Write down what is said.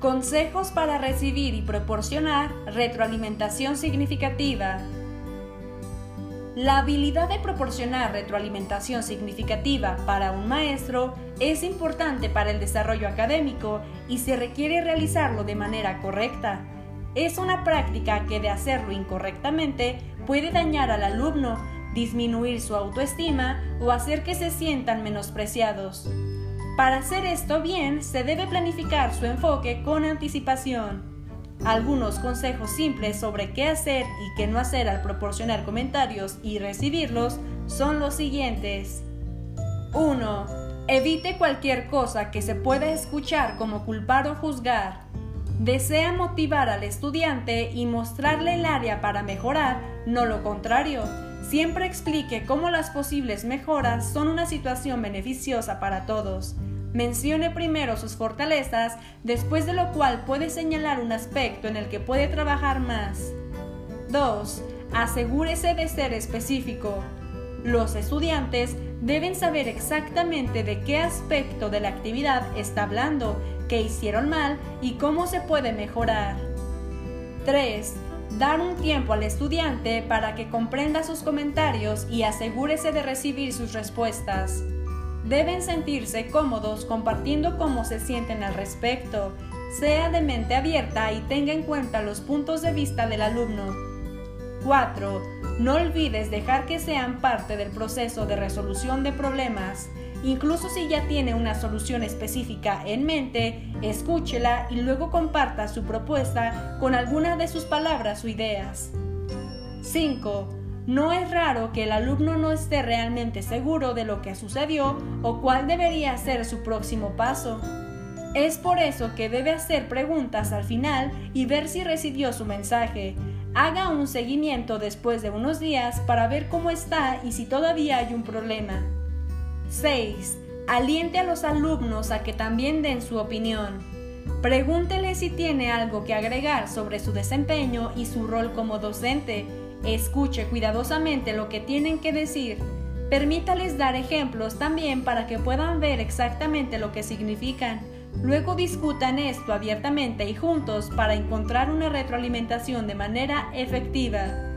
Consejos para recibir y proporcionar retroalimentación significativa. La habilidad de proporcionar retroalimentación significativa para un maestro es importante para el desarrollo académico y se requiere realizarlo de manera correcta. Es una práctica que de hacerlo incorrectamente puede dañar al alumno, disminuir su autoestima o hacer que se sientan menospreciados. Para hacer esto bien, se debe planificar su enfoque con anticipación. Algunos consejos simples sobre qué hacer y qué no hacer al proporcionar comentarios y recibirlos son los siguientes. 1. Evite cualquier cosa que se pueda escuchar como culpar o juzgar. Desea motivar al estudiante y mostrarle el área para mejorar, no lo contrario. Siempre explique cómo las posibles mejoras son una situación beneficiosa para todos. Mencione primero sus fortalezas, después de lo cual puede señalar un aspecto en el que puede trabajar más. 2. Asegúrese de ser específico. Los estudiantes deben saber exactamente de qué aspecto de la actividad está hablando, qué hicieron mal y cómo se puede mejorar. 3. Dar un tiempo al estudiante para que comprenda sus comentarios y asegúrese de recibir sus respuestas deben sentirse cómodos compartiendo cómo se sienten al respecto. Sea de mente abierta y tenga en cuenta los puntos de vista del alumno. 4. No olvides dejar que sean parte del proceso de resolución de problemas. Incluso si ya tiene una solución específica en mente, escúchela y luego comparta su propuesta con alguna de sus palabras o ideas. 5. No es raro que el alumno no esté realmente seguro de lo que sucedió o cuál debería ser su próximo paso. Es por eso que debe hacer preguntas al final y ver si recibió su mensaje. Haga un seguimiento después de unos días para ver cómo está y si todavía hay un problema. 6. Aliente a los alumnos a que también den su opinión. Pregúntele si tiene algo que agregar sobre su desempeño y su rol como docente Escuche cuidadosamente lo que tienen que decir. Permítales dar ejemplos también para que puedan ver exactamente lo que significan. Luego discutan esto abiertamente y juntos para encontrar una retroalimentación de manera efectiva.